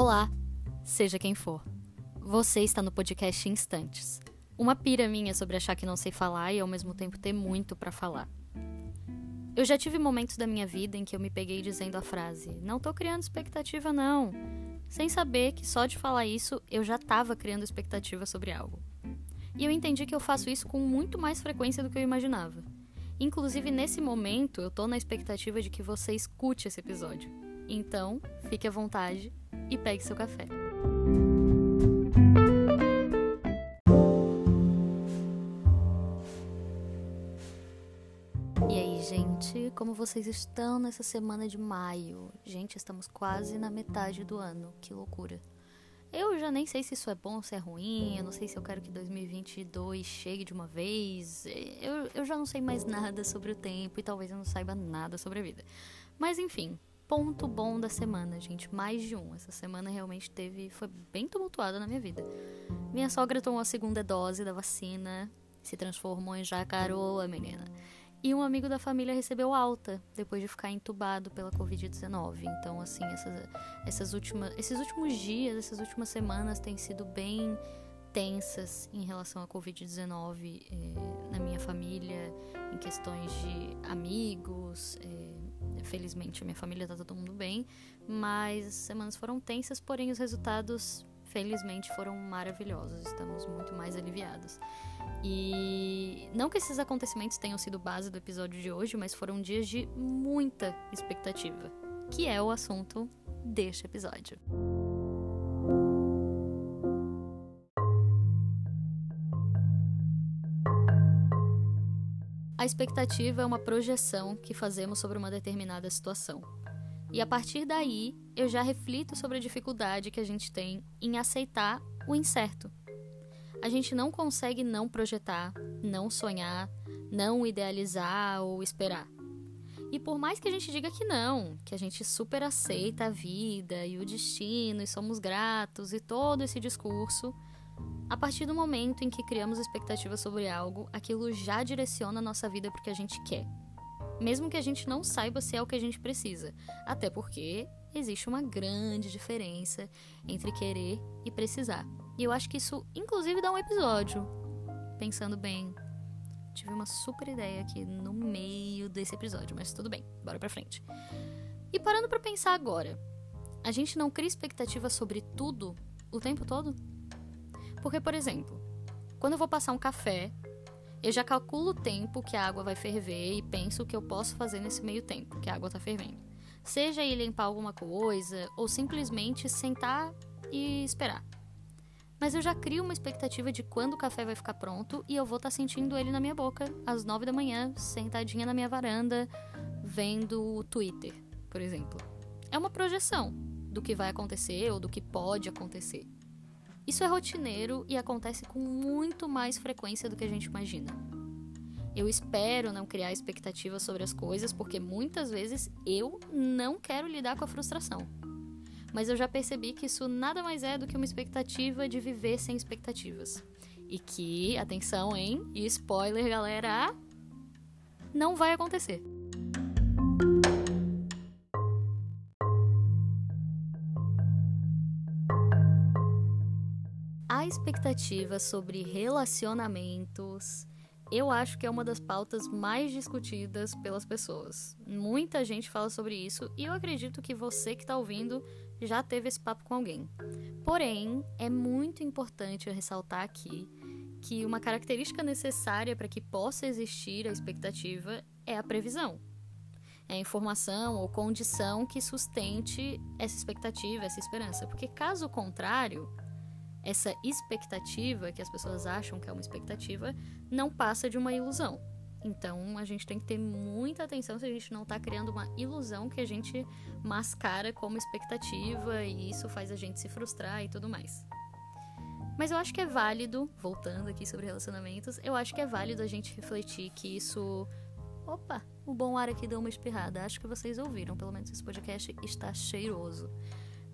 Olá, seja quem for. Você está no podcast Instantes. Uma pira minha sobre achar que não sei falar e ao mesmo tempo ter muito para falar. Eu já tive momentos da minha vida em que eu me peguei dizendo a frase: "Não tô criando expectativa não", sem saber que só de falar isso eu já estava criando expectativa sobre algo. E eu entendi que eu faço isso com muito mais frequência do que eu imaginava. Inclusive nesse momento eu tô na expectativa de que você escute esse episódio. Então, fique à vontade e pegue seu café. E aí, gente, como vocês estão nessa semana de maio? Gente, estamos quase na metade do ano, que loucura. Eu já nem sei se isso é bom se é ruim, eu não sei se eu quero que 2022 chegue de uma vez. Eu, eu já não sei mais nada sobre o tempo e talvez eu não saiba nada sobre a vida. Mas enfim, ponto bom da semana, gente. Mais de um. Essa semana realmente teve. Foi bem tumultuada na minha vida. Minha sogra tomou a segunda dose da vacina. Se transformou em jacaroa, menina. E um amigo da família recebeu alta depois de ficar entubado pela Covid-19. Então, assim, essas, essas últimas, esses últimos dias, essas últimas semanas têm sido bem tensas em relação à Covid-19 eh, na minha família, em questões de amigos. Eh, felizmente, minha família tá todo mundo bem, mas as semanas foram tensas, porém os resultados, felizmente, foram maravilhosos. Estamos muito mais aliviados. E não que esses acontecimentos tenham sido base do episódio de hoje, mas foram dias de muita expectativa, que é o assunto deste episódio. Expectativa é uma projeção que fazemos sobre uma determinada situação. E a partir daí, eu já reflito sobre a dificuldade que a gente tem em aceitar o incerto. A gente não consegue não projetar, não sonhar, não idealizar ou esperar. E por mais que a gente diga que não, que a gente super aceita a vida e o destino e somos gratos e todo esse discurso, a partir do momento em que criamos expectativas sobre algo, aquilo já direciona a nossa vida para o que a gente quer. Mesmo que a gente não saiba se é o que a gente precisa. Até porque existe uma grande diferença entre querer e precisar. E eu acho que isso, inclusive, dá um episódio. Pensando bem. Tive uma super ideia aqui no meio desse episódio, mas tudo bem, bora pra frente. E parando para pensar agora, a gente não cria expectativa sobre tudo o tempo todo? Porque, por exemplo, quando eu vou passar um café, eu já calculo o tempo que a água vai ferver e penso o que eu posso fazer nesse meio tempo que a água está fervendo. Seja ir limpar alguma coisa ou simplesmente sentar e esperar. Mas eu já crio uma expectativa de quando o café vai ficar pronto e eu vou estar tá sentindo ele na minha boca às nove da manhã, sentadinha na minha varanda, vendo o Twitter, por exemplo. É uma projeção do que vai acontecer ou do que pode acontecer. Isso é rotineiro e acontece com muito mais frequência do que a gente imagina. Eu espero não criar expectativas sobre as coisas porque muitas vezes eu não quero lidar com a frustração. Mas eu já percebi que isso nada mais é do que uma expectativa de viver sem expectativas. E que, atenção, hein? E spoiler, galera, não vai acontecer. Expectativa sobre relacionamentos, eu acho que é uma das pautas mais discutidas pelas pessoas. Muita gente fala sobre isso e eu acredito que você que está ouvindo já teve esse papo com alguém. Porém, é muito importante eu ressaltar aqui que uma característica necessária para que possa existir a expectativa é a previsão. É a informação ou condição que sustente essa expectativa, essa esperança. Porque caso contrário, essa expectativa, que as pessoas acham que é uma expectativa, não passa de uma ilusão. Então a gente tem que ter muita atenção se a gente não está criando uma ilusão que a gente mascara como expectativa e isso faz a gente se frustrar e tudo mais. Mas eu acho que é válido, voltando aqui sobre relacionamentos, eu acho que é válido a gente refletir que isso. Opa, o bom ar aqui deu uma espirrada. Acho que vocês ouviram, pelo menos esse podcast está cheiroso.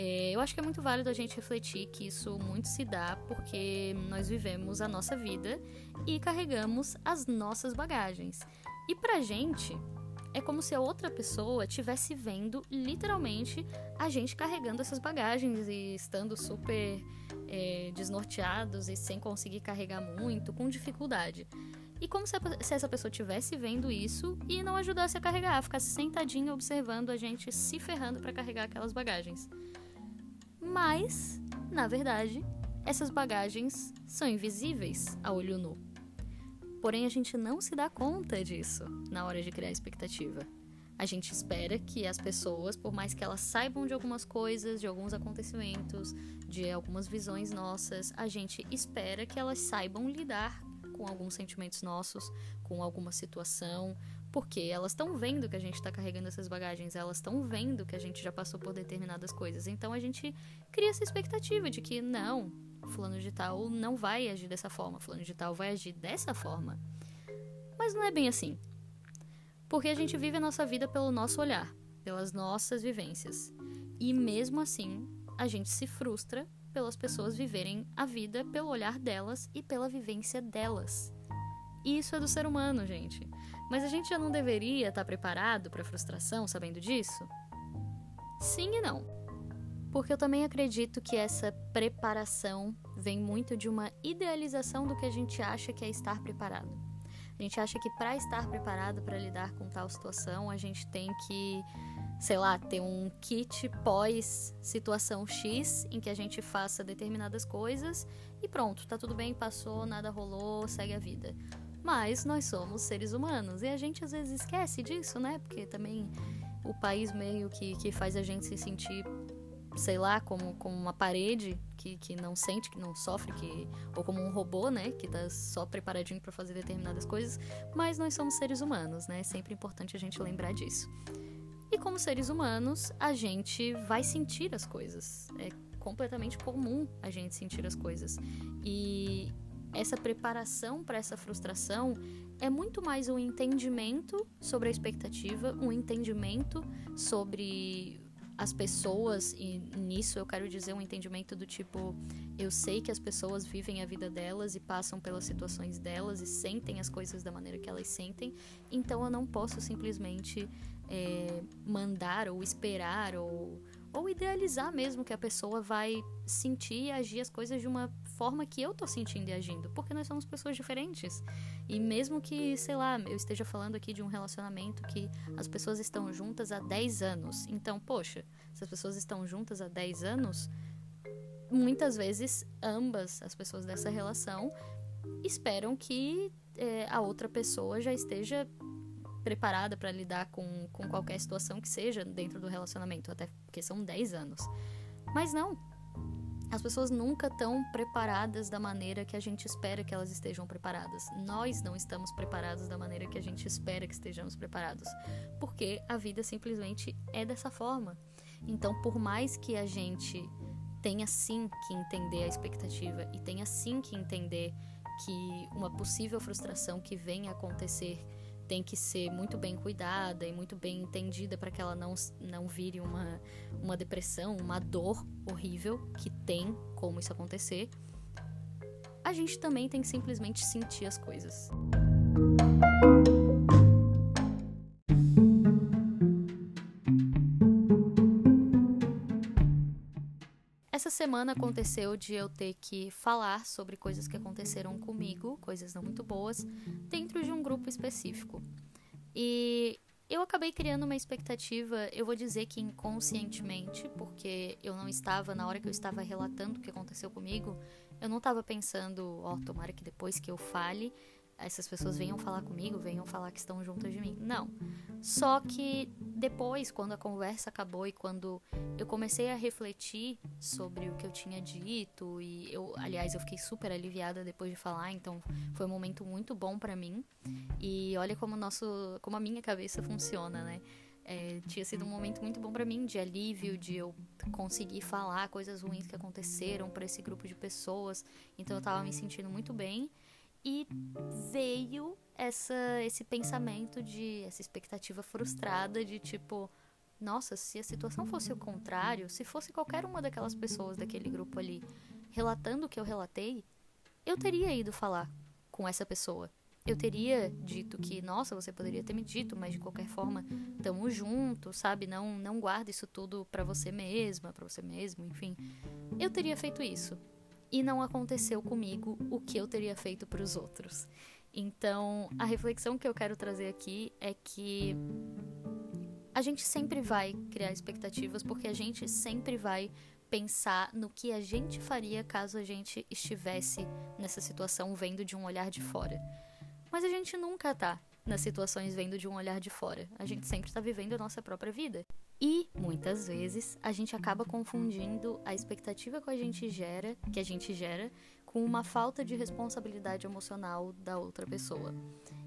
É, eu acho que é muito válido a gente refletir que isso muito se dá porque nós vivemos a nossa vida e carregamos as nossas bagagens. E pra gente, é como se a outra pessoa tivesse vendo literalmente a gente carregando essas bagagens e estando super é, desnorteados e sem conseguir carregar muito, com dificuldade. E como se, a, se essa pessoa tivesse vendo isso e não ajudasse a carregar, ficasse sentadinha observando a gente se ferrando para carregar aquelas bagagens. Mas, na verdade, essas bagagens são invisíveis a olho nu. Porém, a gente não se dá conta disso na hora de criar expectativa. A gente espera que as pessoas, por mais que elas saibam de algumas coisas, de alguns acontecimentos, de algumas visões nossas, a gente espera que elas saibam lidar com alguns sentimentos nossos, com alguma situação, porque elas estão vendo que a gente está carregando essas bagagens, elas estão vendo que a gente já passou por determinadas coisas. Então a gente cria essa expectativa de que não, fulano de tal não vai agir dessa forma, fulano de tal vai agir dessa forma. Mas não é bem assim. Porque a gente vive a nossa vida pelo nosso olhar, pelas nossas vivências. E mesmo assim, a gente se frustra pelas pessoas viverem a vida pelo olhar delas e pela vivência delas. Isso é do ser humano, gente. Mas a gente já não deveria estar preparado para frustração sabendo disso? Sim e não. Porque eu também acredito que essa preparação vem muito de uma idealização do que a gente acha que é estar preparado. A gente acha que para estar preparado para lidar com tal situação, a gente tem que, sei lá, ter um kit pós situação X em que a gente faça determinadas coisas e pronto, tá tudo bem, passou, nada rolou, segue a vida. Mas nós somos seres humanos e a gente às vezes esquece disso, né? Porque também o país meio que, que faz a gente se sentir sei lá, como, como uma parede que, que não sente, que não sofre, que ou como um robô, né, que tá só preparadinho para fazer determinadas coisas, mas nós somos seres humanos, né? É sempre importante a gente lembrar disso. E como seres humanos, a gente vai sentir as coisas. É completamente comum a gente sentir as coisas. E essa preparação para essa frustração é muito mais um entendimento sobre a expectativa, um entendimento sobre as pessoas, e nisso eu quero dizer um entendimento do tipo: eu sei que as pessoas vivem a vida delas e passam pelas situações delas e sentem as coisas da maneira que elas sentem, então eu não posso simplesmente é, mandar ou esperar ou ou idealizar mesmo que a pessoa vai sentir e agir as coisas de uma forma que eu tô sentindo e agindo, porque nós somos pessoas diferentes. E mesmo que, sei lá, eu esteja falando aqui de um relacionamento que as pessoas estão juntas há 10 anos. Então, poxa, se as pessoas estão juntas há 10 anos, muitas vezes ambas as pessoas dessa relação esperam que é, a outra pessoa já esteja preparada para lidar com, com qualquer situação que seja dentro do relacionamento, até porque são 10 anos. Mas não. As pessoas nunca estão preparadas da maneira que a gente espera que elas estejam preparadas. Nós não estamos preparados da maneira que a gente espera que estejamos preparados. Porque a vida simplesmente é dessa forma. Então, por mais que a gente tenha sim que entender a expectativa e tenha sim que entender que uma possível frustração que venha a acontecer tem que ser muito bem cuidada e muito bem entendida para que ela não, não vire uma, uma depressão, uma dor horrível que tem como isso acontecer, a gente também tem que simplesmente sentir as coisas. Semana aconteceu de eu ter que falar sobre coisas que aconteceram comigo, coisas não muito boas, dentro de um grupo específico. E eu acabei criando uma expectativa, eu vou dizer que inconscientemente, porque eu não estava, na hora que eu estava relatando o que aconteceu comigo, eu não estava pensando, ó, oh, tomara que depois que eu fale, essas pessoas venham falar comigo, venham falar que estão juntas de mim. Não. Só que depois, quando a conversa acabou e quando eu comecei a refletir sobre o que eu tinha dito e eu, aliás, eu fiquei super aliviada depois de falar, então foi um momento muito bom para mim. E olha como nosso, como a minha cabeça funciona, né? É, tinha sido um momento muito bom para mim de alívio, de eu conseguir falar coisas ruins que aconteceram para esse grupo de pessoas. Então eu tava me sentindo muito bem. E veio essa, esse pensamento de essa expectativa frustrada de tipo, nossa, se a situação fosse o contrário, se fosse qualquer uma daquelas pessoas daquele grupo ali relatando o que eu relatei, eu teria ido falar com essa pessoa. eu teria dito que, nossa, você poderia ter me dito, mas de qualquer forma, tamo junto, sabe? Não, não guarda isso tudo para você mesma, para você mesmo, enfim. Eu teria feito isso. E não aconteceu comigo o que eu teria feito para os outros. Então, a reflexão que eu quero trazer aqui é que a gente sempre vai criar expectativas porque a gente sempre vai pensar no que a gente faria caso a gente estivesse nessa situação vendo de um olhar de fora. Mas a gente nunca tá nas situações vendo de um olhar de fora. A gente sempre está vivendo a nossa própria vida. E muitas vezes a gente acaba confundindo a expectativa que a gente gera, que a gente gera, com uma falta de responsabilidade emocional da outra pessoa.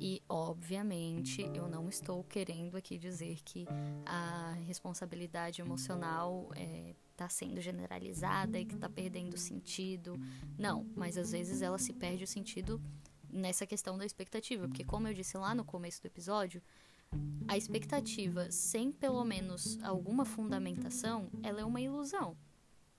E obviamente eu não estou querendo aqui dizer que a responsabilidade emocional está é, sendo generalizada e que está perdendo sentido. Não, mas às vezes ela se perde o sentido nessa questão da expectativa, porque como eu disse lá no começo do episódio, a expectativa sem pelo menos alguma fundamentação, ela é uma ilusão.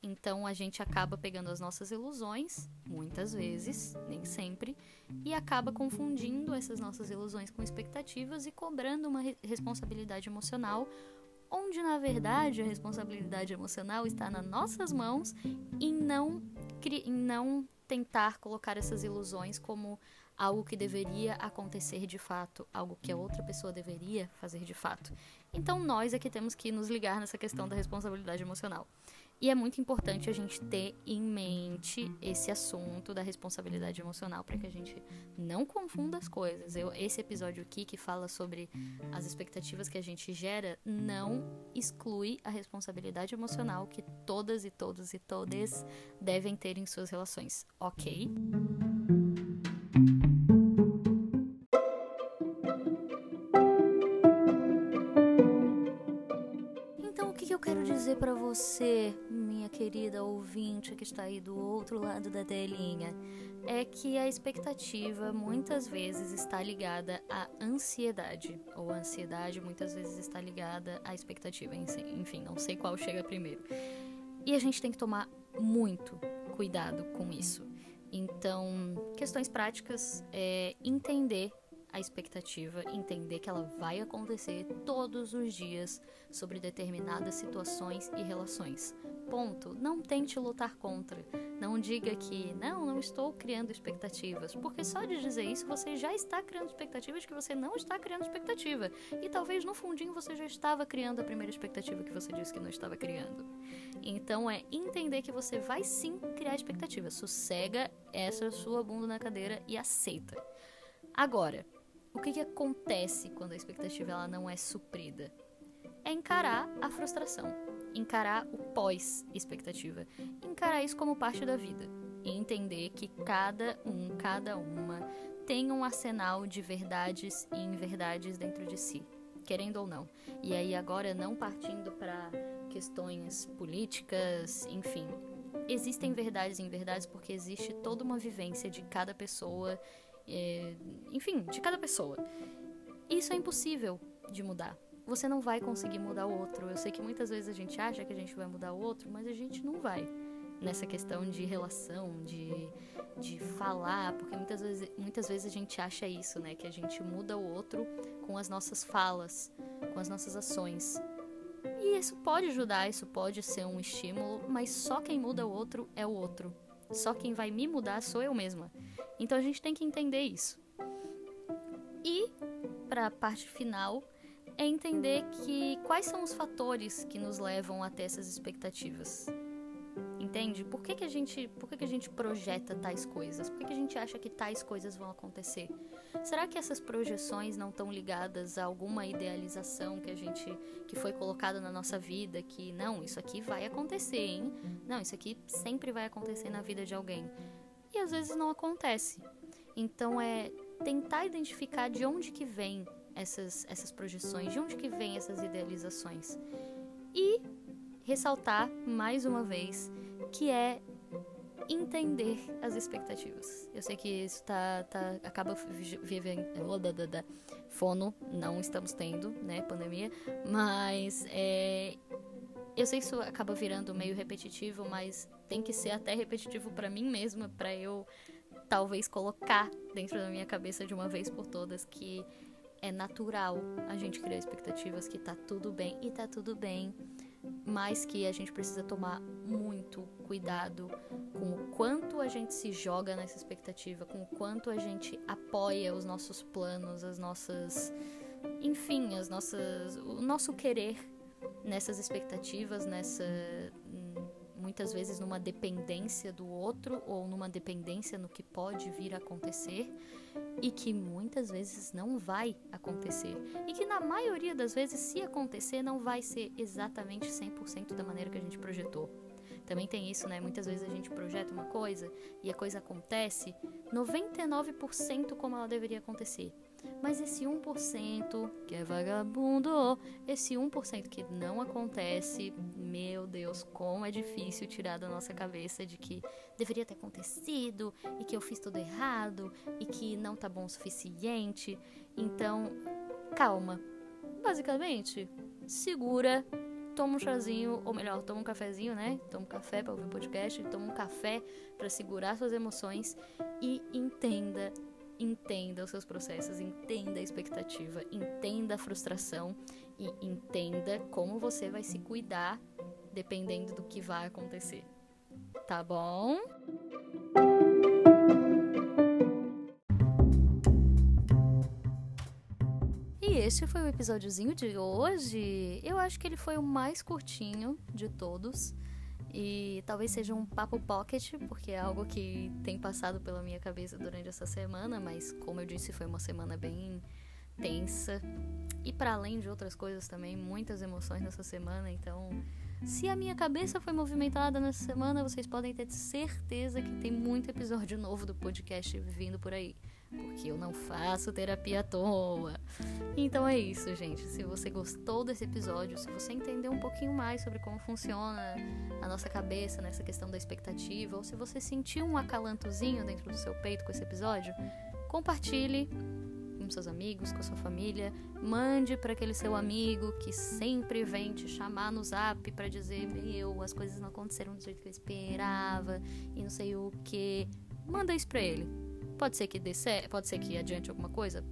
Então a gente acaba pegando as nossas ilusões, muitas vezes, nem sempre, e acaba confundindo essas nossas ilusões com expectativas e cobrando uma re responsabilidade emocional, onde na verdade a responsabilidade emocional está nas nossas mãos em não, em não tentar colocar essas ilusões como algo que deveria acontecer de fato, algo que a outra pessoa deveria fazer de fato. Então nós é que temos que nos ligar nessa questão da responsabilidade emocional. E é muito importante a gente ter em mente esse assunto da responsabilidade emocional para que a gente não confunda as coisas. Eu, esse episódio aqui que fala sobre as expectativas que a gente gera não exclui a responsabilidade emocional que todas e todos e todas devem ter em suas relações, ok? Está aí do outro lado da telinha, é que a expectativa muitas vezes está ligada à ansiedade, ou a ansiedade muitas vezes está ligada à expectativa, enfim, não sei qual chega primeiro. E a gente tem que tomar muito cuidado com isso. Então, questões práticas é entender a expectativa, entender que ela vai acontecer todos os dias sobre determinadas situações e relações. Ponto. Não tente lutar contra. Não diga que não, não estou criando expectativas, porque só de dizer isso você já está criando expectativas que você não está criando expectativa. E talvez no fundinho você já estava criando a primeira expectativa que você disse que não estava criando. Então é entender que você vai sim criar expectativa. Sossega essa sua bunda na cadeira e aceita. Agora, o que, que acontece quando a expectativa ela não é suprida? É encarar a frustração, encarar o pós-expectativa, encarar isso como parte da vida e entender que cada um, cada uma tem um arsenal de verdades e inverdades dentro de si, querendo ou não. E aí agora não partindo para questões políticas, enfim, existem verdades e inverdades porque existe toda uma vivência de cada pessoa é, enfim, de cada pessoa. Isso é impossível de mudar. Você não vai conseguir mudar o outro. Eu sei que muitas vezes a gente acha que a gente vai mudar o outro, mas a gente não vai. Nessa questão de relação, de, de falar, porque muitas vezes, muitas vezes a gente acha isso, né? Que a gente muda o outro com as nossas falas, com as nossas ações. E isso pode ajudar, isso pode ser um estímulo, mas só quem muda o outro é o outro. Só quem vai me mudar sou eu mesma. Então a gente tem que entender isso. E para a parte final é entender que quais são os fatores que nos levam até essas expectativas. Entende? Por que, que, a, gente, por que, que a gente projeta tais coisas? Por que, que a gente acha que tais coisas vão acontecer? Será que essas projeções não estão ligadas a alguma idealização que a gente que foi colocada na nossa vida que não, isso aqui vai acontecer, hein? Não, isso aqui sempre vai acontecer na vida de alguém e às vezes não acontece. Então é tentar identificar de onde que vem essas, essas projeções, de onde que vem essas idealizações. E ressaltar mais uma vez que é entender as expectativas. Eu sei que isso tá, tá acaba vivendo fono, não estamos tendo, né, pandemia, mas é, eu sei que isso acaba virando meio repetitivo, mas tem que ser até repetitivo para mim mesma, para eu talvez colocar dentro da minha cabeça de uma vez por todas que é natural a gente criar expectativas que tá tudo bem e tá tudo bem, mas que a gente precisa tomar muito cuidado com o quanto a gente se joga nessa expectativa, com o quanto a gente apoia os nossos planos, as nossas, enfim, as nossas, o nosso querer nessas expectativas, nessa muitas vezes numa dependência do outro ou numa dependência no que pode vir a acontecer e que muitas vezes não vai acontecer. E que na maioria das vezes, se acontecer, não vai ser exatamente 100% da maneira que a gente projetou. Também tem isso, né? Muitas vezes a gente projeta uma coisa e a coisa acontece 99% como ela deveria acontecer. Mas esse 1% que é vagabundo, esse 1% que não acontece, meu Deus, como é difícil tirar da nossa cabeça de que deveria ter acontecido e que eu fiz tudo errado e que não tá bom o suficiente. Então, calma. Basicamente, segura, toma um chazinho, ou melhor, toma um cafezinho, né? Toma um café para ouvir o podcast, toma um café para segurar suas emoções e entenda entenda os seus processos, entenda a expectativa, entenda a frustração e entenda como você vai se cuidar dependendo do que vai acontecer. Tá bom? E este foi o episódiozinho de hoje. Eu acho que ele foi o mais curtinho de todos. E talvez seja um papo pocket, porque é algo que tem passado pela minha cabeça durante essa semana, mas como eu disse, foi uma semana bem tensa. E para além de outras coisas também, muitas emoções nessa semana, então se a minha cabeça foi movimentada nessa semana, vocês podem ter certeza que tem muito episódio novo do podcast vindo por aí porque eu não faço terapia à toa. Então é isso, gente. Se você gostou desse episódio, se você entendeu um pouquinho mais sobre como funciona a nossa cabeça nessa questão da expectativa, ou se você sentiu um acalantozinho dentro do seu peito com esse episódio, compartilhe com seus amigos, com sua família, mande para aquele seu amigo que sempre vem te chamar no zap para dizer: Meu, as coisas não aconteceram do jeito que eu esperava e não sei o que. Manda isso pra ele Pode ser que dê certo, pode ser que adiante alguma coisa?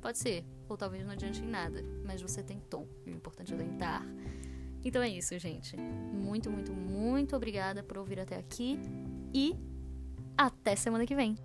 Pode ser, ou talvez não adiante em nada, mas você tentou. O importante é tentar. Então é isso, gente. Muito, muito, muito obrigada por ouvir até aqui e até semana que vem.